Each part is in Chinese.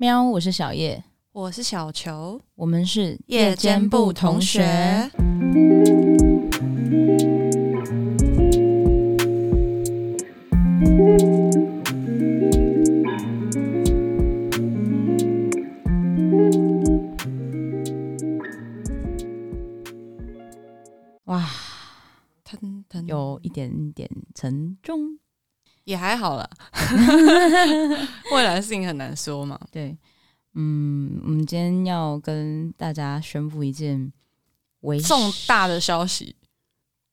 喵，我是小叶，我是小球，我们是夜间部同学。还好了，未来的事情很难说嘛。对，嗯，我们今天要跟大家宣布一件微重大的消息，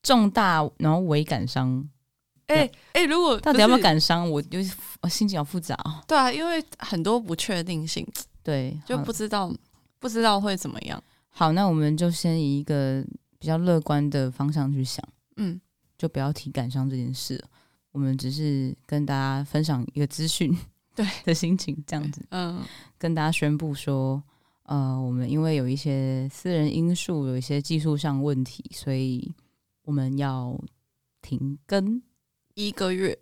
重大然后微感伤。哎哎、如果到底要不要感伤，我就我心情好复杂哦。对啊，因为很多不确定性，对，就不知道不知道会怎么样。好，那我们就先以一个比较乐观的方向去想，嗯，就不要提感伤这件事了。我们只是跟大家分享一个资讯，对的心情这样子，嗯，跟大家宣布说，呃，我们因为有一些私人因素，有一些技术上问题，所以我们要停更一个月，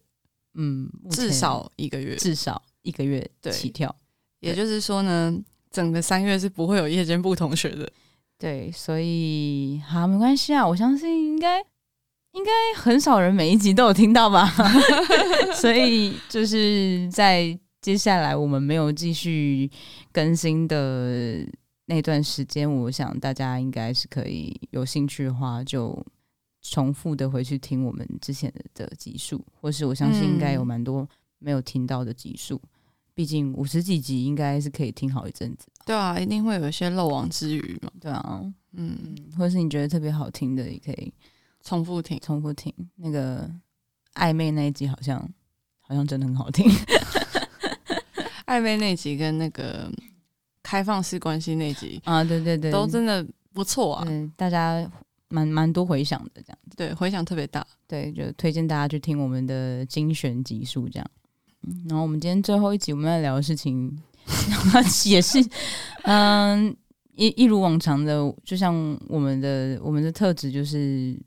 嗯，至少一个月，至少一个月起跳。也就是说呢，整个三月是不会有夜间部同学的，对，所以好，没关系啊，我相信应该。应该很少人每一集都有听到吧，所以就是在接下来我们没有继续更新的那段时间，我想大家应该是可以有兴趣的话，就重复的回去听我们之前的集数，或是我相信应该有蛮多没有听到的集数，毕竟五十几集应该是可以听好一阵子。对啊，一定会有一些漏网之鱼嘛。对啊，嗯，或是你觉得特别好听的，也可以。重复听，重复听，那个暧昧那一集好像好像真的很好听。暧昧那集跟那个开放式关系那集啊，对对对，都真的不错啊，对，大家蛮蛮多回响的，这样子，对，回响特别大，对，就推荐大家去听我们的精选集数，这样。然后我们今天最后一集我们要聊的事情，也是嗯，一一如往常的，就像我们的我们的特质就是。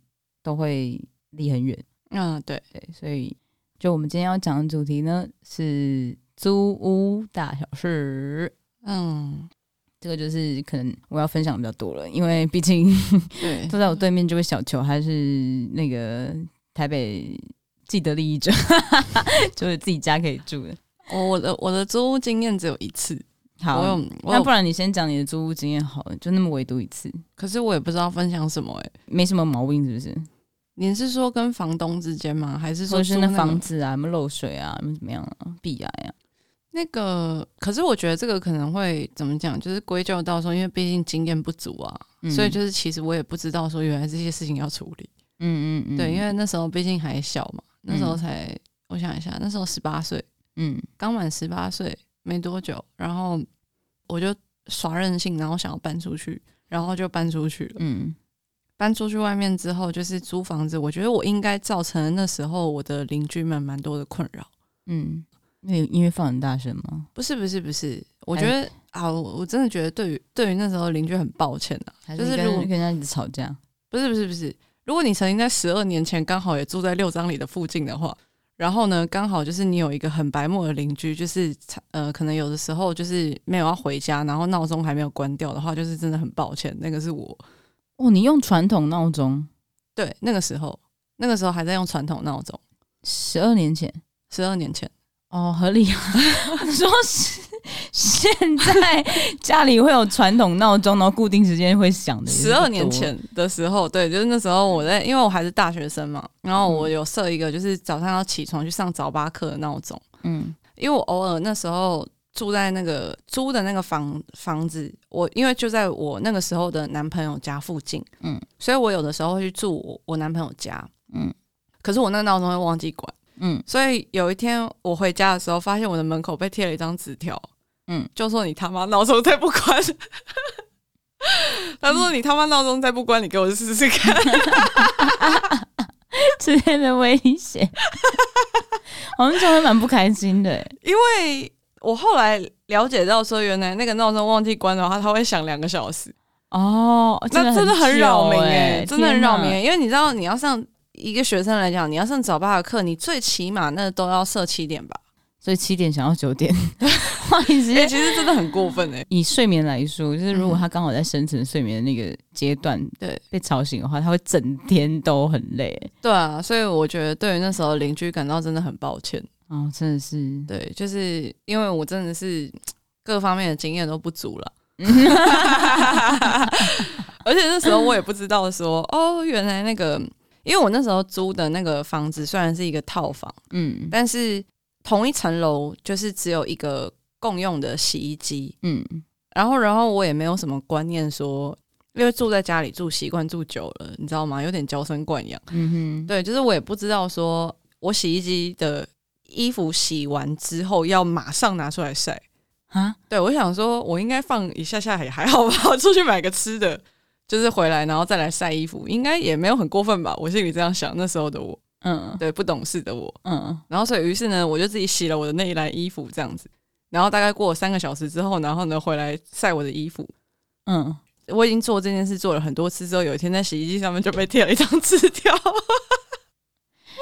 都会离很远，嗯，对对，所以就我们今天要讲的主题呢是租屋大小事，嗯，这个就是可能我要分享比较多了，因为毕竟 坐在我对面这位小球还是那个台北既得利益者，就是自己家可以住的。我我的我的租屋经验只有一次，好，我有我有那不然你先讲你的租屋经验好了，就那么唯独一次。可是我也不知道分享什么、没什么毛病，是不是？你是说跟房东之间吗？还是说是那房子啊？有没有漏水啊？有没有怎么样啊？壁癌啊？那个，可是我觉得这个可能会怎么讲？就是归咎到说，因为毕竟经验不足啊，嗯、所以就是其实我也不知道说原来这些事情要处理。嗯嗯嗯，对，因为那时候毕竟还小嘛，那时候才、嗯、我想一下，那时候十八岁，嗯，刚满十八岁没多久，然后我就耍任性，然后想要搬出去，然后就搬出去了。嗯。搬出去外面之后，就是租房子。我觉得我应该造成了那时候我的邻居们蛮多的困扰。嗯，那音乐放很大声吗？不是，不是，不是。我觉得啊，我真的觉得对于对于那时候邻居很抱歉啊。就是如果跟人家一直吵架，不是，不是，不是。如果你曾经在十二年前刚好也住在六张里的附近的话，然后呢，刚好就是你有一个很白目的邻居，就是呃，可能有的时候就是没有要回家，然后闹钟还没有关掉的话，就是真的很抱歉。那个是我。哦，你用传统闹钟？对，那个时候，那个时候还在用传统闹钟。十二年前，十二年前，哦，合理啊。说是现在家里会有传统闹钟，然后固定时间会响的。十二年前的时候，对，就是那时候我在，因为我还是大学生嘛，然后我有设一个，就是早上要起床去上早八课的闹钟。嗯，因为我偶尔那时候。住在那个租的那个房房子，我因为就在我那个时候的男朋友家附近，嗯，所以我有的时候会去住我，我男朋友家，嗯，可是我那个闹钟会忘记关，嗯，所以有一天我回家的时候，发现我的门口被贴了一张纸条，嗯，就说你他妈闹钟再不关，他说你他妈闹钟再不关，你给我试试看，直接的威胁，我们就会蛮不开心的，因为。我后来了解到说，原来那个闹钟忘记关的话，它会响两个小时。哦，那真的很扰民哎，欸、真的很扰民。因为你知道，你要上一个学生来讲，你要上早八的课，你最起码那都要设七点吧？所以七点想要九点，换时间其实真的很过分哎。以睡眠来说，就是如果他刚好在深层睡眠的那个阶段，对被吵醒的话，他会整天都很累。对啊，所以我觉得对于那时候邻居感到真的很抱歉哦，真的是。对，就是因为我真的是各方面的经验都不足了，而且那时候我也不知道说哦，原来那个。因为我那时候租的那个房子虽然是一个套房，嗯，但是同一层楼就是只有一个共用的洗衣机，嗯，然后然后我也没有什么观念说，因为住在家里住习惯住久了，你知道吗？有点娇生惯养，嗯哼，对，就是我也不知道说我洗衣机的衣服洗完之后要马上拿出来晒啊，对，我想说我应该放一下下也还好吧，我出去买个吃的。就是回来，然后再来晒衣服，应该也没有很过分吧？我心里这样想。那时候的我，嗯，对，不懂事的我，嗯，然后所以于是呢，我就自己洗了我的那一来衣服，这样子。然后大概过了三个小时之后，然后呢回来晒我的衣服，嗯，我已经做这件事做了很多次之后，有一天在洗衣机上面就被贴了一张纸条。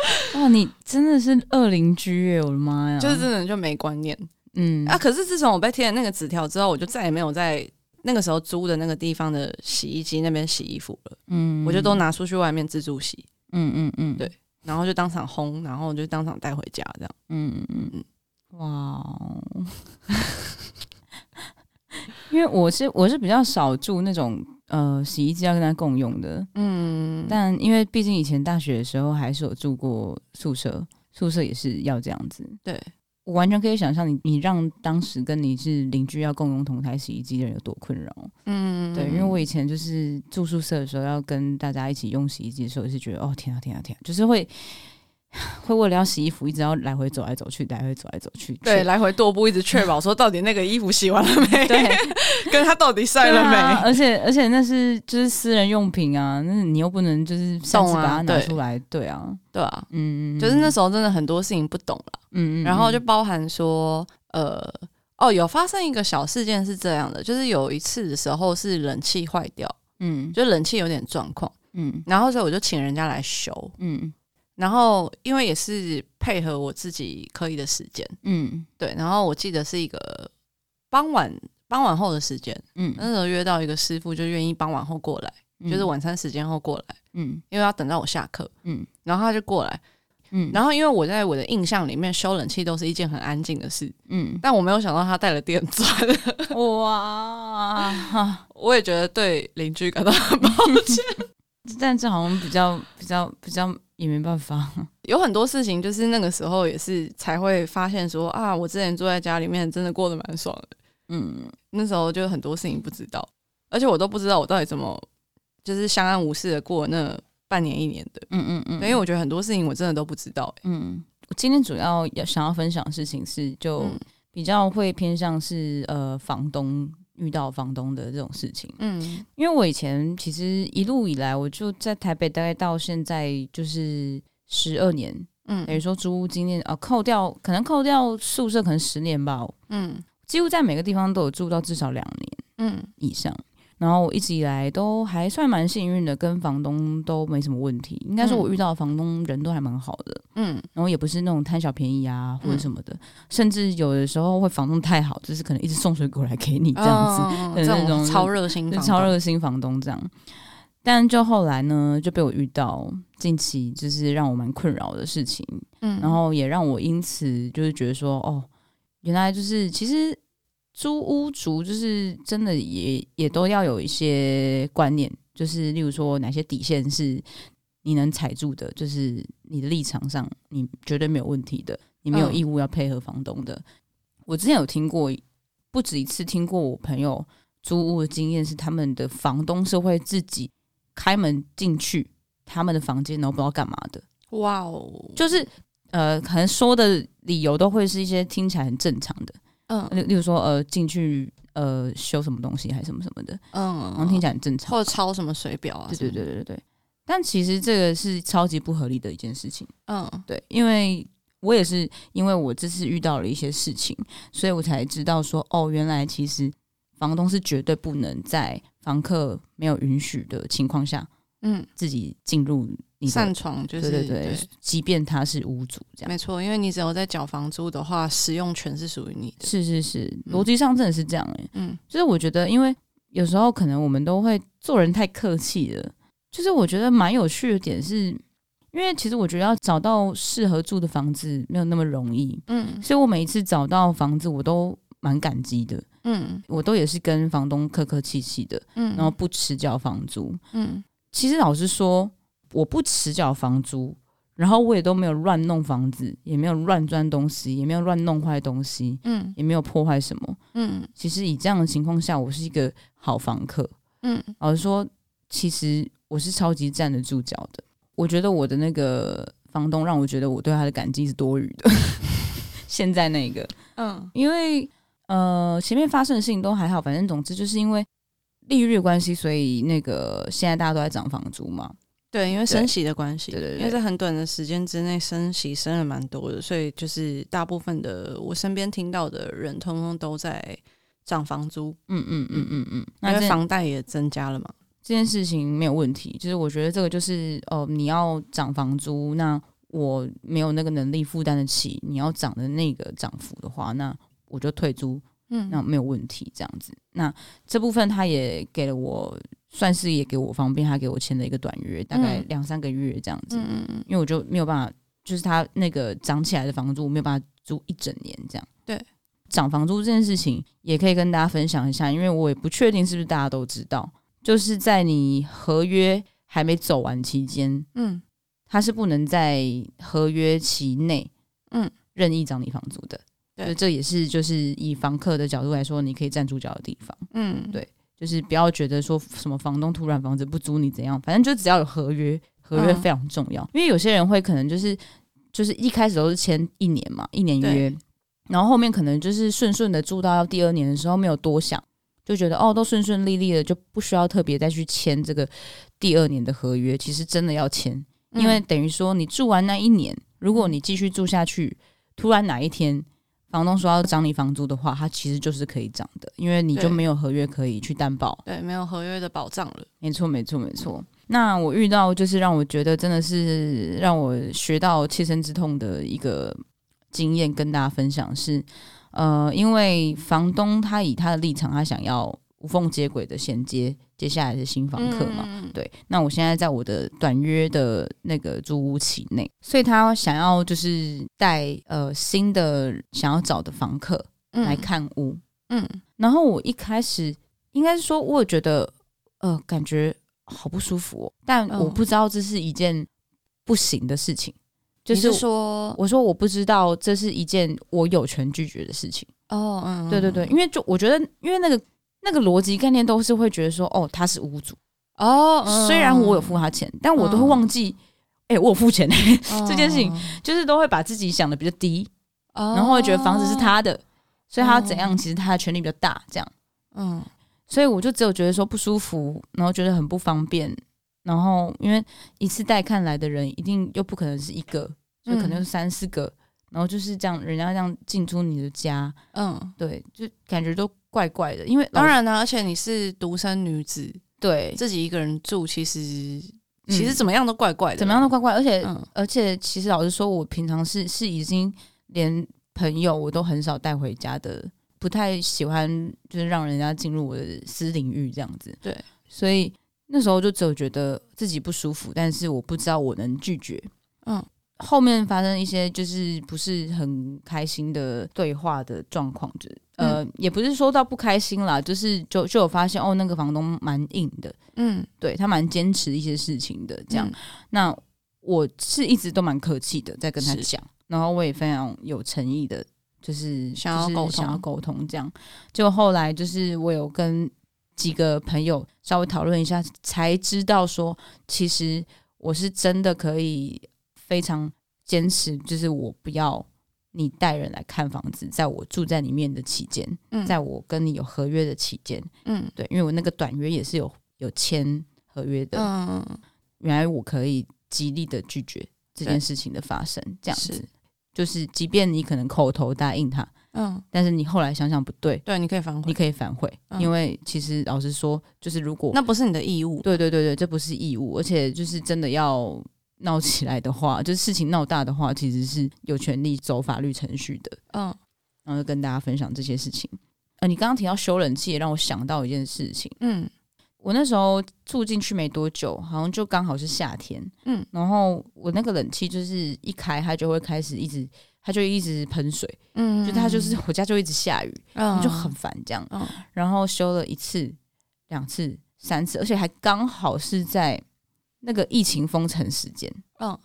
哇，你真的是恶邻居耶！我的妈呀，就是真的就没观念，嗯。啊。可是自从我被贴了那个纸条之后，我就再也没有在。那个时候租的那个地方的洗衣机那边洗衣服了，嗯，我就都拿出去外面自助洗，嗯嗯嗯，对，然后就当场烘，然后就当场带回家这样，嗯嗯嗯，哇，因为我是我是比较少住那种呃洗衣机要跟他共用的，嗯，但因为毕竟以前大学的时候还是有住过宿舍，宿舍也是要这样子，对。我完全可以想象你，你让当时跟你是邻居要共用同台洗衣机的人有多困扰。嗯，对，因为我以前就是住宿舍的时候，要跟大家一起用洗衣机的时候，是觉得哦天啊天啊天啊，就是会 会为了要洗衣服，一直要来回走来走去，来回走来走去，对，来回踱步，一直确保说到底那个衣服洗完了没？对，跟他到底晒了没？啊、而且而且那是就是私人用品啊，那你又不能就是擅自把它拿出来，对，对啊，对啊，嗯，就是那时候真的很多事情不懂了。嗯，然后就包含说，呃，哦，有发生一个小事件是这样的，就是有一次的时候是冷气坏掉，嗯，就冷气有点状况，嗯，然后所以我就请人家来修，嗯，然后因为也是配合我自己可以的时间，嗯，对，然后我记得是一个傍晚傍晚后的时间，嗯，那时候约到一个师傅就愿意傍晚后过来，嗯，就是晚餐时间后过来，嗯，因为要等到我下课，嗯，然后他就过来。嗯，然后因为我在我的印象里面修冷气都是一件很安静的事，嗯，但我没有想到他带了电钻，哇，我也觉得对邻居感到很抱歉，但这好像比较比较比较也没办法，有很多事情就是那个时候也是才会发现说啊，我之前住在家里面真的过得蛮爽的，嗯，那时候就很多事情不知道，而且我都不知道我到底怎么就是相安无事的过那。半年一年的，嗯嗯嗯，因为我觉得很多事情我真的都不知道，欸，嗯，我今天主要要想要分享的事情是，就比较会偏向是呃房东遇到房东的这种事情，嗯，因为我以前其实一路以来我就在台北，大概到现在就是十二年，嗯，等于说租屋经验啊，扣掉可能扣掉宿舍可能十年吧，嗯，几乎在每个地方都有住到至少两年，嗯。以上。然后我一直以来都还算蛮幸运的，跟房东都没什么问题。应该说，我遇到的房东人都还蛮好的，嗯，然后也不是那种贪小便宜啊或者什么的，嗯、甚至有的时候会房东太好，就是可能一直送水果来给你这样子，哦、那种，种超热心、超热心房东这样。但就后来呢，就被我遇到近期就是让我蛮困扰的事情，嗯，然后也让我因此就是觉得说，哦，原来就是其实。租屋族就是真的也也都要有一些观念，就是例如说哪些底线是你能踩住的，就是你的立场上你绝对没有问题的，你没有义务要配合房东的。嗯、我之前有听过不止一次，听过我朋友租屋的经验是，他们的房东是会自己开门进去他们的房间，然后不知道干嘛的。哇哦，就是呃，可能说的理由都会是一些听起来很正常的。嗯，例例如说，呃，进去呃修什么东西还是什么什么的，嗯，然后听起来很正常，或者抄什么水表啊，对对对对对。但其实这个是超级不合理的一件事情，嗯，对，因为我也是因为我这次遇到了一些事情，所以我才知道说，哦，原来其实房东是绝对不能在房客没有允许的情况下嗯，自己进入你擅闯，就是对对对，对。即便他是屋主这样，没错，因为你只要在缴房租的话，使用权是属于你的。是是是，逻辑上真的是这样哎、欸，嗯，就是我觉得，因为有时候可能我们都会做人太客气了，就是我觉得蛮有趣的点是，因为其实我觉得要找到适合住的房子没有那么容易，嗯，所以我每一次找到房子，我都蛮感激的。嗯，我都也是跟房东客客气气的，嗯，然后不迟交房租，嗯，其实老实说，我不迟缴房租，然后我也都没有乱弄房子，也没有乱钻东西，也没有乱弄坏东西，嗯，也没有破坏什么，嗯，其实以这样的情况下，我是一个好房客，嗯，老实说，其实我是超级站得住脚的，我觉得我的那个房东让我觉得我对他的感激是多余的，现在那个，嗯，因为。呃，前面发生的事情都还好，反正总之就是因为利率的关系，所以那个现在大家都在涨房租嘛。对，因为升息的关系，对对对，因为在很短的时间之内升息升了蛮多的，所以就是大部分的我身边听到的人，通通都在涨房租。嗯嗯嗯嗯嗯，因为房贷也增加了嘛。这件事情没有问题，就是我觉得这个就是哦、呃，你要涨房租，那我没有那个能力负担得起你要涨的那个涨幅的话，那。我就退租，嗯，那没有问题，这样子。那这部分他也给了我，算是也给我方便，他给我签了一个短约，大概两三个月这样子。嗯嗯，因为我就没有办法，就是他那个涨起来的房租，我没有办法租一整年这样。对，涨房租这件事情也可以跟大家分享一下，因为我也不确定是不是大家都知道，就是在你合约还没走完期间，嗯，他是不能在合约期内，嗯，任意涨你房租的。对，这也是就是以房客的角度来说，你可以站住脚的地方。嗯，对，就是不要觉得说什么房东突然房子不租你怎样，反正就只要有合约，合约非常重要。嗯、因为有些人会可能就是就是一开始都是签一年嘛，一年约，然后后面可能就是顺顺的住到第二年的时候没有多想，就觉得哦都顺顺利利的，就不需要特别再去签这个第二年的合约。其实真的要签，因为等于说你住完那一年，如果你继续住下去，突然哪一天。房东说要涨你房租的话，他其实就是可以涨的，因为你就没有合约可以去担保，对，没有合约的保障了。没错，没错，没错。那我遇到就是让我觉得真的是让我学到切身之痛的一个经验，跟大家分享是，呃，因为房东他以他的立场，他想要无缝接轨的衔接。接下来的新房客嘛，嗯、对，那我现在在我的短约的那个租屋期内，所以他想要就是带呃新的想要找的房客来看屋，嗯，嗯，然后我一开始应该是说，我也觉得呃感觉好不舒服哦，但我不知道这是一件不行的事情，就是说，我说我不知道这是一件我有权拒绝的事情。哦，嗯，对对对，因为就我觉得，因为那个。那个逻辑概念都是会觉得说，哦，他是屋主哦，虽然我有付他钱，但我都会忘记，哎，我有付钱 这件事情，就是都会把自己想的比较低，然后会觉得房子是他的，所以他要怎样，其实他的权利比较大，这样，嗯，所以我就只有觉得说不舒服，然后觉得很不方便，然后因为一次带看来的人一定又不可能是一个，就可能是三四个，然后就是这样，人家这样进出你的家，嗯，对，就感觉都。怪怪的，因为当然呢，而且你是独生女子，对自己一个人住，其实其实怎么样都怪怪的，怎么样都怪怪。而且、嗯、而且，其实老实说，我平常是是已经连朋友我都很少带回家的，不太喜欢就是让人家进入我的私领域这样子。对，所以那时候就只有觉得自己不舒服，但是我不知道我能拒绝。嗯，后面发生一些就是不是很开心的对话的状况，就是。呃，也不是说到不开心啦，就是就就有发现哦，那个房东蛮硬的，嗯，对他蛮坚持一些事情的，这样。嗯、那我是一直都蛮客气的，在跟他讲，然后我也非常有诚意的，就是想要沟通，想要沟通这样。就后来就是我有跟几个朋友稍微讨论一下，才知道说，其实我是真的可以非常坚持，就是我不要。你带人来看房子，在我住在里面的期间，嗯、在我跟你有合约的期间，嗯，对，因为我那个短约也是有有签合约的，嗯，原来我可以极力的拒绝这件事情的发生，这样子，就是即便你可能口头答应他，嗯，但是你后来想想不对，对，你可以反悔，你可以反悔，嗯、因为其实老实说，就是如果那不是你的义务，对对对对，这不是义务，而且就是真的要闹起来的话，就是事情闹大的话，其实是有权利走法律程序的，嗯，然后就跟大家分享这些事情。呃，你刚刚提到修冷气，也让我想到一件事情，嗯。我那时候住进去没多久，好像就刚好是夏天，嗯，然后我那个冷气就是一开，它就会开始一直，它就一直喷水，嗯，就它就是我家就一直下雨，嗯，就很烦这样，嗯，然后修了一次、两次、三次，而且还刚好是在那个疫情封城时间，嗯。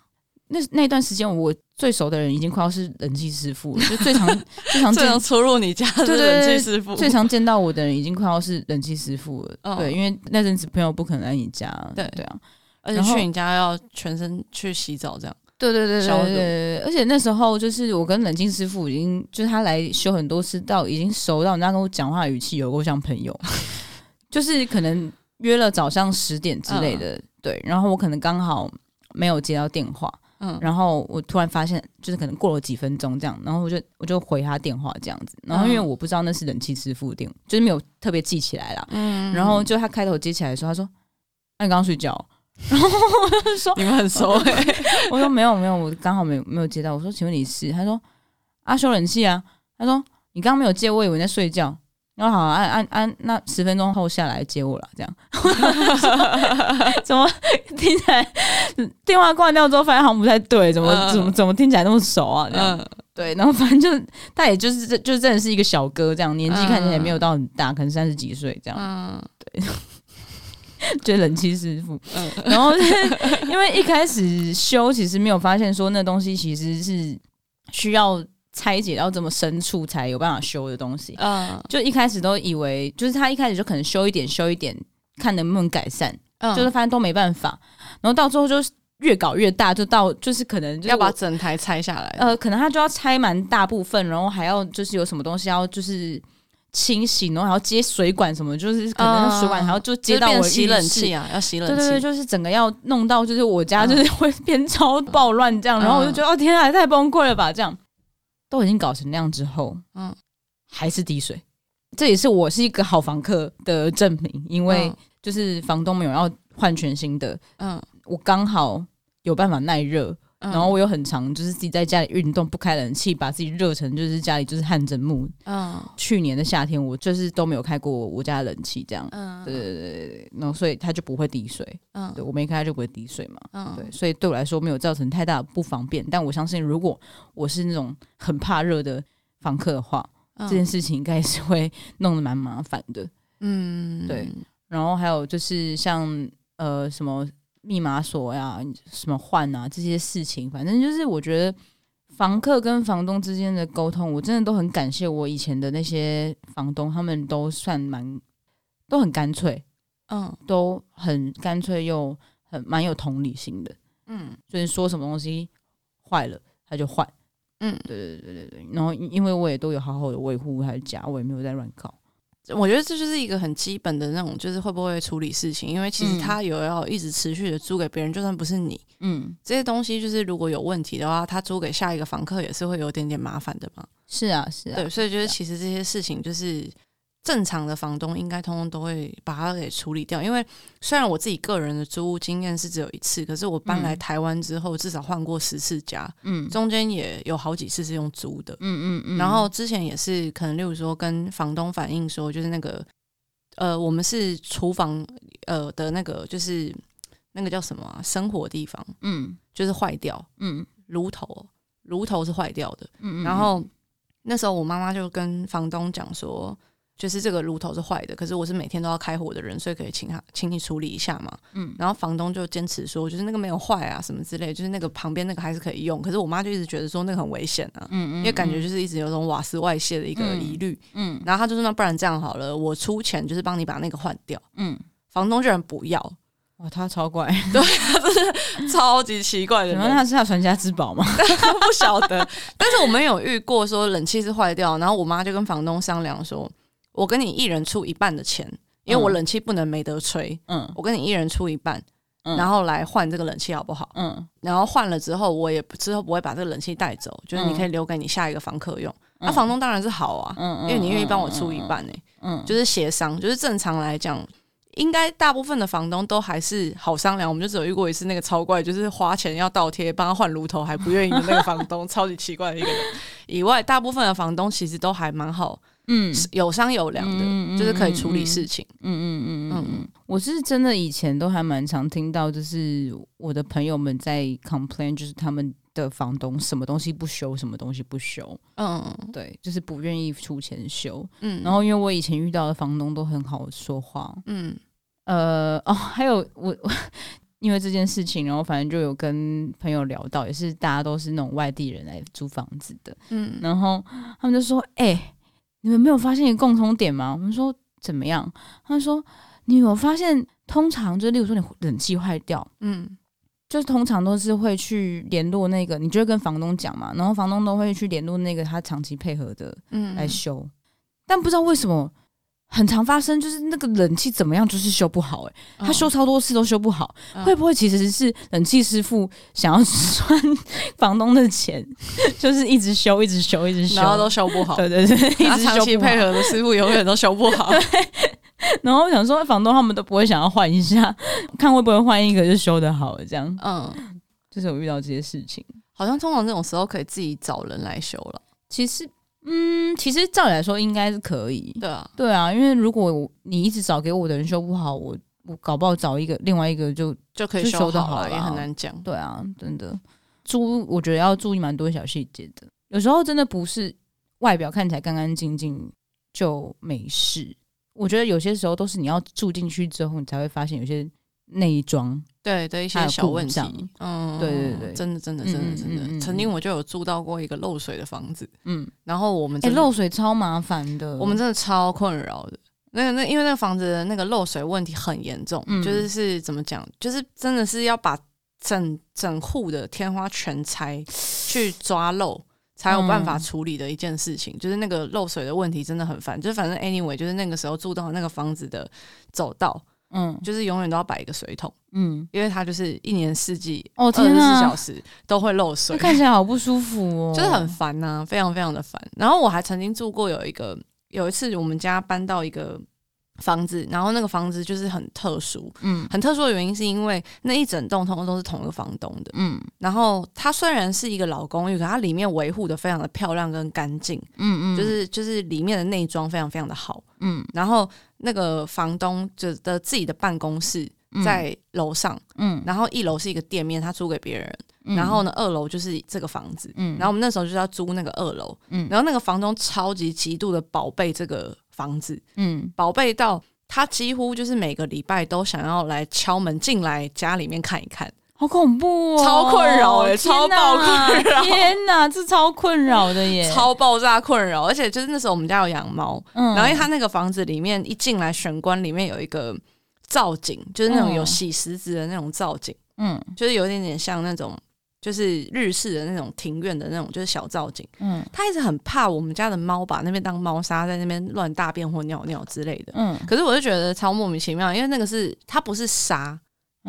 那那段时间，我最熟的人已经快要是冷气师傅了，就最常 最常最常出入你家的冷气师傅，最常见到我的人已经快要是冷气师傅了。哦、对，因为那阵子朋友不可能来你家，对对啊，而且去你家要全身去洗澡，这样。对对对对对，对，而且那时候就是我跟冷静师傅已经，就是他来修很多次，到已经熟到人家跟我讲话语气有够像朋友，就是可能约了早上十点之类的，嗯、对，然后我可能刚好没有接到电话。嗯，然后我突然发现，就是可能过了几分钟这样，然后我就我就回他电话这样子，然后因为我不知道那是冷气师傅的电，就是没有特别记起来啦。嗯，然后就他开头接起来的时候，他说：“那、啊、你刚刚睡觉？” 然后我就说：“你们很熟哎、欸。”我说：“没有没有，我刚好没有没有接到。”我说：“请问你是？”他说：“啊，修冷气啊。”他说：“你刚刚没有接，我以为你在睡觉。”然后好，按按按，那十分钟后下来接我了，这样。怎么听起来电话挂掉之后，发现好像不太对，怎么、嗯、怎么怎么听起来那么熟啊？这样、嗯、对，然后反正就他也就是这就真的是一个小哥，这样年纪看起来没有到很大，可能三十几岁这样。嗯，对，就冷气师傅。嗯、然后因为一开始修，其实没有发现说那东西其实是需要。拆解到这么深处才有办法修的东西，嗯，就一开始都以为，就是他一开始就可能修一点修一点，看能不能改善，嗯，就是发现都没办法，然后到最后就越搞越大，就到就是可能就要把整台拆下来，呃，可能他就要拆蛮大部分，然后还要就是有什么东西要就是清洗，然后还要接水管什么，就是可能水管还要就接到我洗冷气啊，要洗冷气，对对对，就是整个要弄到就是我家就是会变超暴乱这样，然后我就觉得哦天啊，太崩溃了吧这样。都已经搞成那样之后，嗯，还是滴水，这也是我是一个好房客的证明，因为就是房东没有要换全新的，嗯，我刚好有办法耐热，嗯、然后我又很常就是自己在家里运动，不开冷气，把自己热成就是家里就是汗蒸木，嗯，去年的夏天我就是都没有开过我家的冷气，这样，嗯，对对对对，然后所以它就不会滴水，嗯，对我没开它就不会滴水嘛，嗯，对，所以对我来说没有造成太大的不方便，但我相信如果我是那种很怕热的房客的话，嗯、这件事情应该是会弄得蛮麻烦的，嗯，对，然后还有就是像呃什么。密码锁呀，什么换啊，这些事情，反正就是我觉得房客跟房东之间的沟通，我真的都很感谢我以前的那些房东，他们都算蛮都很干脆，嗯，都很干脆又很蛮有同理心的，嗯，就是说什么东西坏了他就换，嗯，对对对对对，然后因为我也都有好好的维护他的家，我也没有在乱搞。我觉得这就是一个很基本的那种，就是会不会处理事情，因为其实他有要一直持续的租给别人，就算不是你，嗯，这些东西就是如果有问题的话，他租给下一个房客也是会有点点麻烦的嘛。是啊，是啊，对，所以就是其实这些事情就是。正常的房东应该通通都会把它给处理掉，因为虽然我自己个人的租屋经验是只有一次，可是我搬来台湾之后至少换过十次家，嗯，中间也有好几次是用租的，嗯嗯嗯，然后之前也是可能例如说跟房东反映说，就是那个呃，我们是厨房呃的那个就是那个叫什么啊，生活地方，嗯，就是坏掉，嗯，炉头炉头是坏掉的，嗯嗯，然后那时候我妈妈就跟房东讲说。就是这个炉头是坏的，可是我是每天都要开火的人，所以可以请他，请你处理一下嘛。嗯，然后房东就坚持说，就是那个没有坏啊，什么之类，就是那个旁边那个还是可以用。可是我妈就一直觉得说那个很危险啊，嗯，嗯嗯，因为感觉就是一直有种瓦斯外泄的一个疑虑，嗯，嗯，然后他就说那不然这样好了，我出钱就是帮你把那个换掉，嗯，房东居然不要，哇，他超怪，对，他就是超级奇怪的人，他是他传家之宝吗？不晓得，但是我们有遇过说冷气是坏掉，然后我妈就跟房东商量说。我跟你一人出一半的钱，因为我冷气不能没得吹。嗯，我跟你一人出一半，嗯、然后来换这个冷气好不好？嗯，然后换了之后，我也之后不会把这个冷气带走，就是你可以留给你下一个房客用。那房东当然是好啊，嗯，因为你愿意帮我出一半呢，嗯，就是协商，就是正常来讲。应该大部分的房东都还是好商量，我们就只有遇过一次那个超怪，就是花钱要倒贴帮他换炉头还不愿意的那个房东，超级奇怪的一个人。以外，大部分的房东其实都还蛮好，嗯，有商有量的，嗯、就是可以处理事情。嗯嗯嗯嗯嗯，嗯，我是真的以前都还蛮常听到，就是我的朋友们在 complain，就是他们的房东什么东西不修，什么东西不修。嗯，对，就是不愿意出钱修。嗯，然后因为我以前遇到的房东都很好说话。嗯。呃哦，还有我我 因为这件事情，然后反正就有跟朋友聊到，也是大家都是那种外地人来租房子的，嗯，然后他们就说：“哎、欸，你们没有发现一个共同点吗？”我们说：“怎么样？”他们说：“你有发现，通常就例如说你冷气坏掉，嗯，就是通常都是会去联络那个，你就会跟房东讲嘛，然后房东都会去联络那个他长期配合的，嗯，来修，但不知道为什么。”很常发生，就是那个冷气怎么样，就是修不好、欸。哎，他修超多次都修不好，嗯、会不会其实是冷气师傅想要赚房东的钱，就是一直修，一直修，一直修，然后都修不好。对对对，一直长期配合的师傅永远都修不好。然后我想说，房东他们都不会想要换一下，看会不会换一个就修得好了，这样。嗯，就是我遇到这些事情，好像通常这种时候可以自己找人来修了。其实。嗯，其实照理来说应该是可以。对啊，对啊，因为如果你一直找给我的人修不好，我我搞不好找一个另外一个就就可以修得好了，也很难讲。对啊，真的租我觉得要注意蛮多小细节的，有时候真的不是外表看起来干干净净就没事。我觉得有些时候都是你要住进去之后，你才会发现有些。内装。对的一些小问题，嗯，对对对，真的真的真的真的，嗯嗯嗯、曾经我就有住到过一个漏水的房子，嗯，然后我们哎、欸、漏水超麻烦的，我们真的超困扰的。那个那因为那个房子的那个漏水问题很严重，嗯、就是是怎么讲，就是真的是要把整整户的天花全拆去抓漏，才有办法处理的一件事情。嗯、就是那个漏水的问题真的很烦，就是反正 anyway，就是那个时候住到那个房子的走道。嗯，就是永远都要摆一个水桶，嗯，因为它就是一年四季哦，二十四小时都会漏水，看起来好不舒服哦，就是很烦呐、啊，非常非常的烦。然后我还曾经住过有一个，有一次我们家搬到一个房子，然后那个房子就是很特殊，嗯，很特殊的原因是因为那一整栋通通都是同一个房东的，嗯，然后它虽然是一个老公寓，可它里面维护的非常的漂亮跟干净，嗯嗯，就是就是里面的内装非常非常的好，嗯，然后。那个房东就的自己的办公室在楼上，嗯，然后一楼是一个店面，他租给别人，嗯、然后呢，二楼就是这个房子，嗯，然后我们那时候就是要租那个二楼，嗯，然后那个房东超级极度的宝贝这个房子，嗯，宝贝到他几乎就是每个礼拜都想要来敲门进来家里面看一看。好恐怖哦，超困扰哎，超爆困扰！天哪，这超困扰的耶，超爆炸困扰！而且就是那时候我们家有养猫，嗯，然后因为他那个房子里面一进来玄关里面有一个造景，就是那种有洗石子的那种造景，嗯，就是有一点点像那种就是日式的那种庭院的那种就是小造景，嗯，他一直很怕我们家的猫把那边当猫砂，在那边乱大便或尿尿之类的，嗯，可是我就觉得超莫名其妙，因为那个是它不是沙。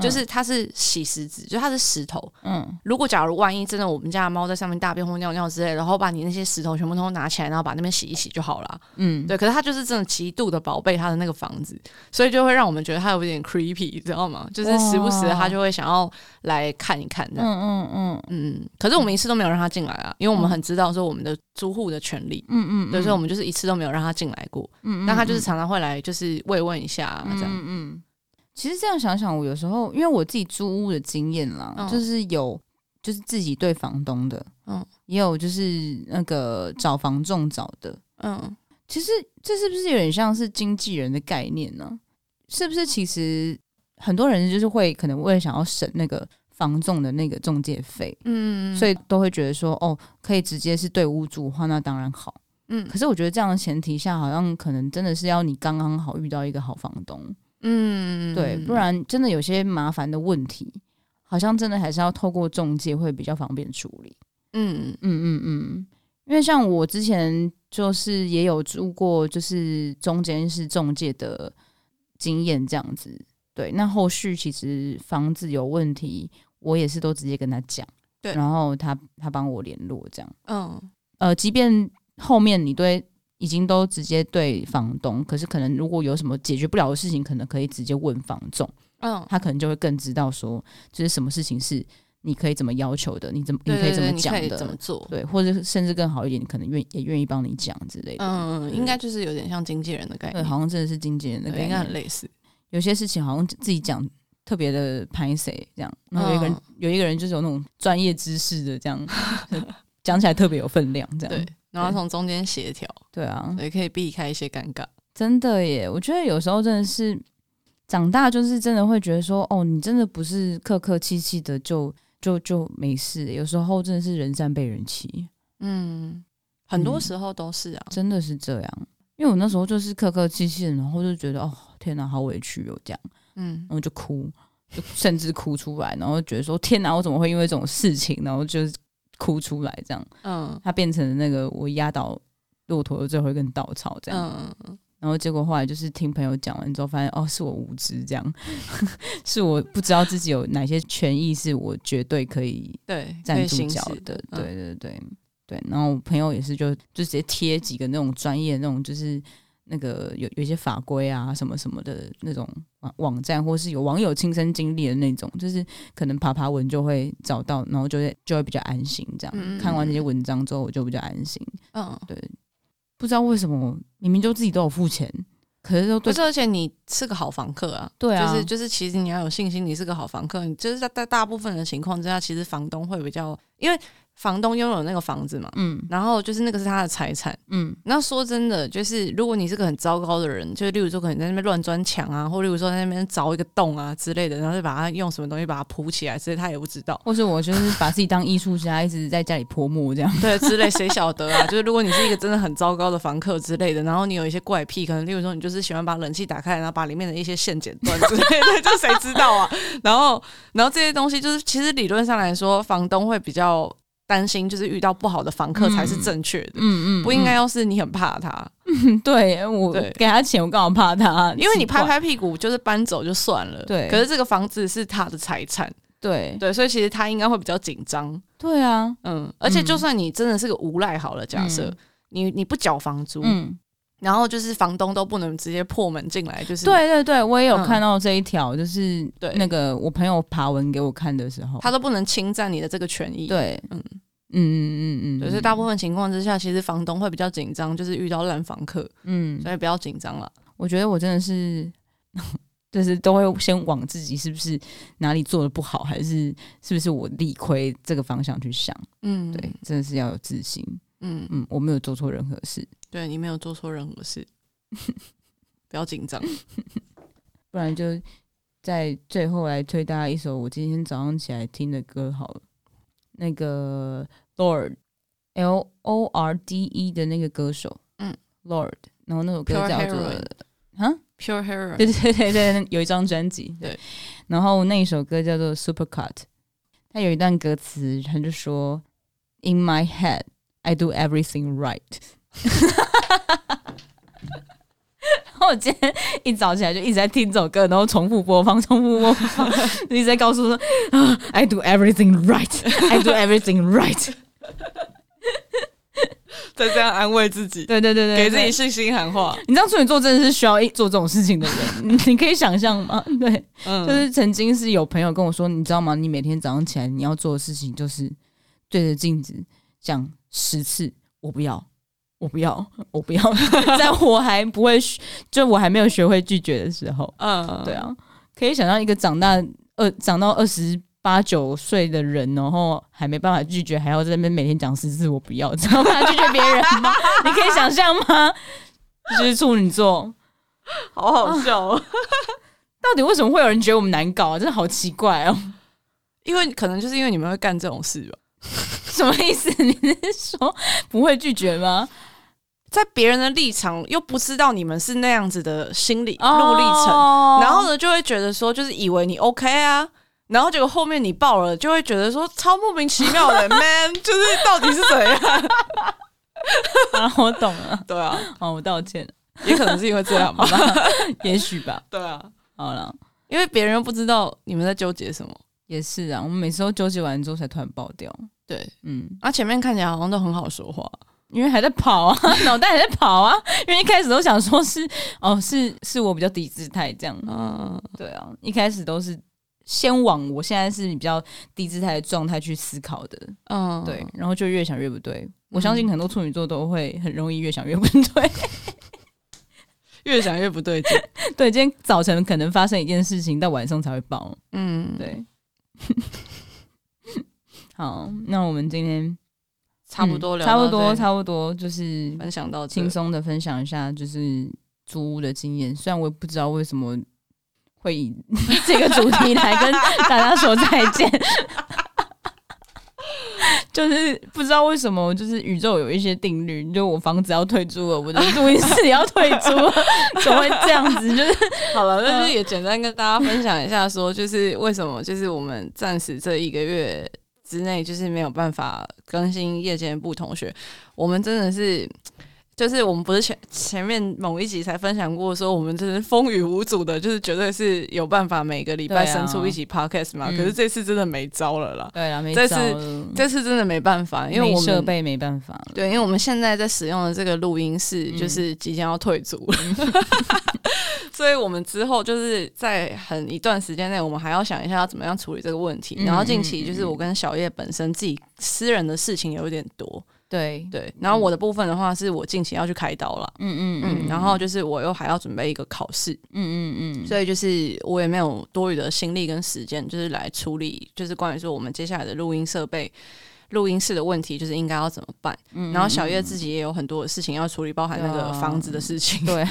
就是它是洗石子，就它是石头。嗯，如果假如万一真的我们家的猫在上面大便或尿尿之类，然后把你那些石头全部都拿起来，然后把那边洗一洗就好了。嗯，对。可是它就是真的极度的宝贝它的那个房子，所以就会让我们觉得它有点 creepy，知道吗？就是时不时它就会想要来看一看这样。嗯嗯嗯嗯。可是我们一次都没有让它进来啊，因为我们很知道说我们的租户的权利。嗯嗯。所以说我们就是一次都没有让它进来过。嗯嗯。但它就是常常会来，就是慰问一下啊，这样。嗯嗯。其实这样想想，我有时候因为我自己租屋的经验啦，嗯、就是有就是自己对房东的，嗯，也有就是那个找房仲找的，嗯，其实这是不是有点像是经纪人的概念呢？是不是其实很多人就是会可能为了想要省那个房仲的那个中介费，嗯，所以都会觉得说哦，可以直接是对屋主的话，那当然好，嗯。可是我觉得这样的前提下，好像可能真的是要你刚刚好遇到一个好房东。嗯，对，不然真的有些麻烦的问题，好像真的还是要透过中介会比较方便处理。嗯嗯嗯嗯，因为像我之前就是也有住过，就是中间是中介的经验这样子。对，那后续其实房子有问题，我也是都直接跟他讲，对，然后他他帮我联络这样。嗯，呃，即便。后面你对已经都直接对房东，可是可能如果有什么解决不了的事情，可能可以直接问房仲，嗯，他可能就会更知道说，就是什么事情是你可以怎么要求的，你怎么你可以怎么讲的，怎么做，对，或者甚至更好一点，你可能愿也愿意帮你讲之类的，嗯嗯，应该就是有点像经纪人的概念，对，好像真的是经纪人的概念，应该很类似。有些事情好像自己讲特别的拍谁这样，然后有一个人、嗯、有一个人就是有那种专业知识的这样 讲起来特别有分量这样，对，然后从中间协调，对啊，也可以避开一些尴尬。真的耶，我觉得有时候真的是长大就是真的会觉得说，哦，你真的不是客客气气的就就就没事，有时候真的是人善被人欺，嗯，很多时候都是啊，真的是这样。因为我那时候就是客客气气，然后就觉得哦天哪，好委屈哦这样，嗯，然后就哭，就甚至哭出来，然后觉得说天哪，我怎么会因为这种事情，然后就是哭出来这样，嗯，他变成那个我压倒骆驼的最后一根稻草这样，嗯，然后结果后来就是听朋友讲完之后，发现哦是我无知这样，是我不知道自己有哪些权益是我绝对可以对站住脚的，对对对。对，然后我朋友也是就，就就直接贴几个那种专业那种，就是那个有有一些法规啊什么什么的那种网网站，或是有网友亲身经历的那种，就是可能爬爬文就会找到，然后就会就会比较安心。这样、嗯、看完那些文章之后，我就比较安心。嗯，对，不知道为什么明明就自己都有付钱，可是都对，不是，而且你是个好房客啊。对啊，就是就是，其实你要有信心，你是个好房客。你就是在在大部分的情况之下，其实房东会比较因为。房东拥有那个房子嘛，嗯，然后就是那个是他的财产，嗯，那说真的，就是如果你是个很糟糕的人，就例如说可能在那边乱钻墙啊，或例如说在那边凿一个洞啊之类的，然后就把它用什么东西把它铺起来，所以他也不知道。或是我就是把自己当艺术家，一直在家里泼墨这样，对，之类谁晓得啊？就是如果你是一个真的很糟糕的房客之类的，然后你有一些怪癖，可能例如说你就是喜欢把冷气打开，然后把里面的一些线剪断之类的，就谁知道啊？然后，然后这些东西就是其实理论上来说，房东会比较。担心就是遇到不好的房客才是正确的，嗯嗯，嗯，不应该要是你很怕他，嗯、对我给他钱，我干嘛怕他？因为你拍拍屁股就是搬走就算了，对。可是这个房子是他的财产，对。对，所以其实他应该会比较紧张，对啊，嗯。而且就算你真的是个无赖好了，假设、嗯、你你不缴房租，嗯，然后就是房东都不能直接破门进来，就是对对对，我也有看到这一条，就是对那个我朋友爬文给我看的时候，他都不能侵占你的这个权益，对，嗯。嗯嗯嗯嗯，就是大部分情况之下，其实房东会比较紧张，就是遇到烂房客，嗯，所以不要紧张了。我觉得我真的是，就是都会先往自己是不是哪里做的不好，还是是不是我理亏这个方向去想。嗯，对，真的是要有自信。嗯嗯，我没有做错任何事，对，你没有做错任何事，不要紧张，不然就在最后来推大家一首我今天早上起来听的歌好了。那个 Lorde L O R D E 的那个歌手，嗯，Lorde，然后那首歌叫做啊 Pure Heroine，对对对对，有一张专辑，对，然后那一首歌叫做 Supercut，他有一段歌词，他就说 In my head I do everything right。然后我今天一早起来就一直在听这首歌，然后重复播放，重复播放，一直在告诉说啊，I do everything right，I do everything right，在这样安慰自己，对对对对，给自己信心喊话。你知道处女座真的是需要做这种事情的人，你可以想象吗？对，嗯，就是曾经是有朋友跟我说，你知道吗？你每天早上起来你要做的事情就是对着镜子讲十次“我不要”。我不要，我不要，在我还不会，就我还没有学会拒绝的时候，嗯，对啊，可以想象一个长大二长到二十八九岁的人，然后还没办法拒绝，还要在那边每天讲十次我不要，知道吗？拒绝别人吗？你可以想象吗？就是处女座，好好笑哦！到底为什么会有人觉得我们难搞啊？真的好奇怪哦！因为可能就是因为你们会干这种事吧？什么意思？你是说不会拒绝吗？在别人的立场又不知道你们是那样子的心理路历程，oh. 然后呢就会觉得说，就是以为你 OK 啊，然后结果后面你爆了，就会觉得说超莫名其妙的 man，就是到底是怎样？啊，我懂了，对啊，哦，我道歉，也可能是因为这样吧，也许吧，对啊，好了，因为别人又不知道你们在纠结什么，也是啊，我们每次都纠结完之后才突然爆掉，对，嗯，啊，前面看起来好像都很好说话。因为还在跑啊，脑袋还在跑啊。因为一开始都想说是哦，是是我比较低姿态这样。嗯，对啊，一开始都是先往我现在是比较低姿态的状态去思考的。嗯，对，然后就越想越不对。我相信很多处女座都会很容易越想越不对，越想越不对劲。对，今天早晨可能发生一件事情，到晚上才会爆。嗯，对。好，那我们今天。差不多，差不多，差不多，就是分享到轻松的分享一下，就是租屋的经验。虽然我也不知道为什么会以 这个主题来跟大家说再见，就是不知道为什么，就是宇宙有一些定律，就我房子要退租了，我的录音室也要退租了，怎么会这样子？就是 好了，那就也简单跟大家分享一下，说就是为什么，就是我们暂时这一个月。之内就是没有办法更新夜间部同学，我们真的是，就是我们不是前前面某一集才分享过说，我们真是风雨无阻的，就是绝对是有办法每个礼拜生出一集 podcast 嘛。啊、可是这次真的没招了啦。对啊，没招了。这次这次真的没办法，因为我们设备没办法。对，因为我们现在在使用的这个录音室就是即将要退租了。嗯 所以，我们之后就是在很一段时间内，我们还要想一下要怎么样处理这个问题。然后，近期就是我跟小叶本身自己私人的事情有一点多，对对。然后我的部分的话，是我近期要去开刀了，嗯嗯嗯。然后就是我又还要准备一个考试，嗯嗯嗯。所以就是我也没有多余的心力跟时间，就是来处理，就是关于说我们接下来的录音设备。录音室的问题就是应该要怎么办？嗯，然后小月自己也有很多的事情要处理，包含那个房子的事情。对，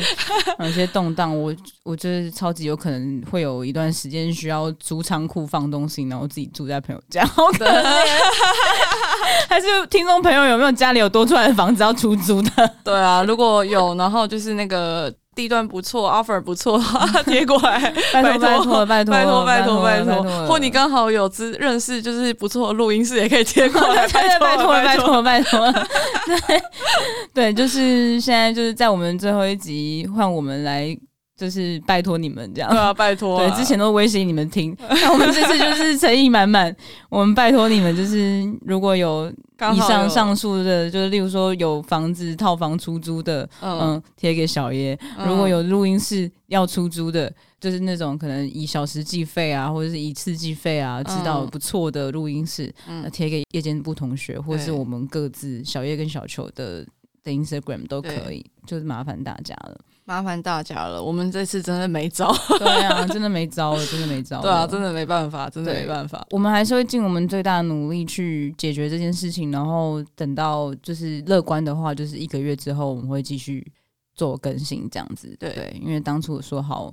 有些动荡，我我觉得超级有可能会有一段时间需要租仓库放东西，然后自己住在朋友家。好可怜。还是听众朋友有没有家里有多出来的房子要出租的？对啊，如果有，然后就是那个。地段不错，offer 不错，贴过来，拜托拜托拜托拜托拜托拜托，或你刚好有知认识就是不错的录音室，也可以贴过来，拜托拜托。拜托拜托，对对，就是现在就是在我们最后一集换我们来。就是拜托你们这样，对啊，拜托。对，之前都威胁你们听，那我们这次就是诚意满满，我们拜托你们，就是如果有以上上述的，就是例如说有房子套房出租的，嗯，贴给小叶；如果有录音室要出租的，就是那种可能以小时计费啊，或者是以次计费啊，知道不错的录音室，那贴给夜间部同学，或者是我们各自小叶跟小球的的 Instagram 都可以，就是麻烦大家了。麻烦大家了，我们这次真的没招。对啊，真的没招了，真的没招了。对啊，真的没办法，真的没办法。我们还是会尽我们最大的努力去解决这件事情，然后等到就是乐观的话，就是一个月之后我们会继续做更新，这样子。对，对，因为当初说好。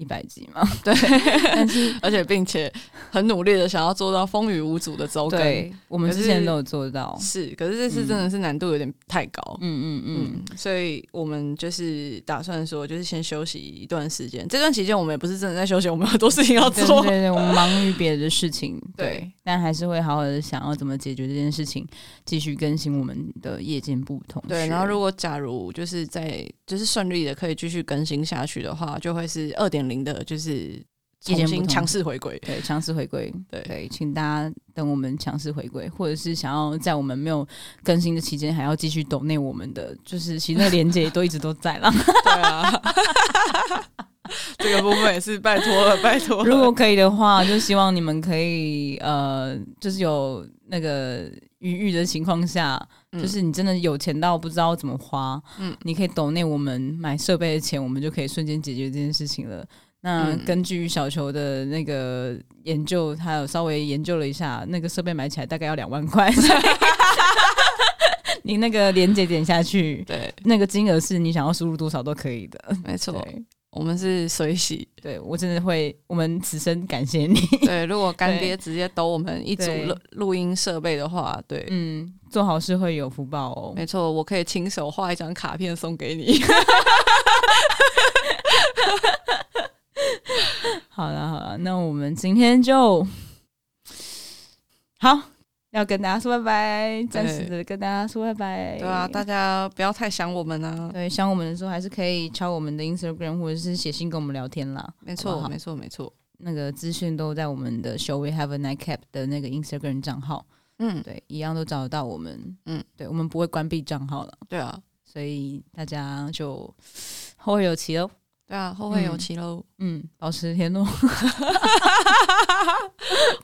一百集嘛，对，但是 而且并且很努力的想要做到风雨无阻的周更，对，我们之前都有做到，是，可是这次真的是难度有点太高，嗯嗯嗯，所以我们就是打算说，就是先休息一段时间。这段期间我们也不是真的在休息，我们有很多事情要做，对对对，我们忙于别的事情，对，但还是会好好的想要怎么解决这件事情，继续更新我们的夜间部同。对，然后如果假如就是在就是顺利的可以继续更新下去的话，就会是二点零的，就是重新强势回归，对，强势回归，对，对，请大家等我们强势回归，或者是想要在我们没有更新的期间还要继续抖内我们的，就是其实那个连接都一直都在了，对啊，这个部分也是拜托了，拜托，如果可以的话，就希望你们可以呃，就是有那个余裕的情况下。就是你真的有钱到不知道怎么花，嗯，你可以抖内我们买设备的钱，我们就可以瞬间解决这件事情了。那根据小球的那个研究，他有稍微研究了一下，那个设备买起来大概要两万块。你那个连接点下去，对，那个金额是你想要输入多少都可以的，没错。我们是随喜，对，我真的会，我们此生感谢你。对，如果干爹直接抖我们一组录录音设备的话，对，嗯，做好事会有福报哦。没错，我可以亲手画一张卡片送给你。好了好了，那我们今天就好。要跟大家说拜拜，暂时的跟大家说拜拜。对啊，大家不要太想我们啊。对，想我们的时候还是可以敲我们的 Instagram 或者是写信跟我们聊天啦。没错，没错，没错。那个资讯都在我们的 Shall We Have a Nightcap 的那个 Instagram 账号。嗯，对，一样都找得到我们。嗯，对，我们不会关闭账号了。对啊，所以大家就后会有期哦。对啊，后会有期喽。嗯，保持联络，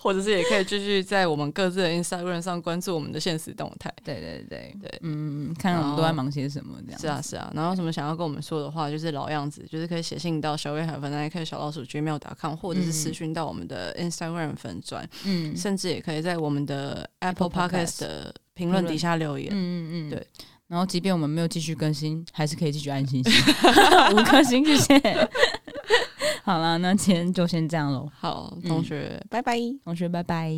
或者是也可以继续在我们各自的 Instagram 上关注我们的现实动态。对对对对，嗯，看看我们都在忙些什么这样。是啊是啊，然后什么想要跟我们说的话，就是老样子，就是可以写信到小威海粉那可以小老鼠 gmail.com，或者是私讯到我们的 Instagram 粉专，嗯，甚至也可以在我们的 Apple Podcast 的评论底下留言。嗯嗯嗯，对。然后，即便我们没有继续更新，还是可以继续按星星，五颗星，谢谢。好了，那今天就先这样喽。好，同学，嗯、拜拜。同学，拜拜。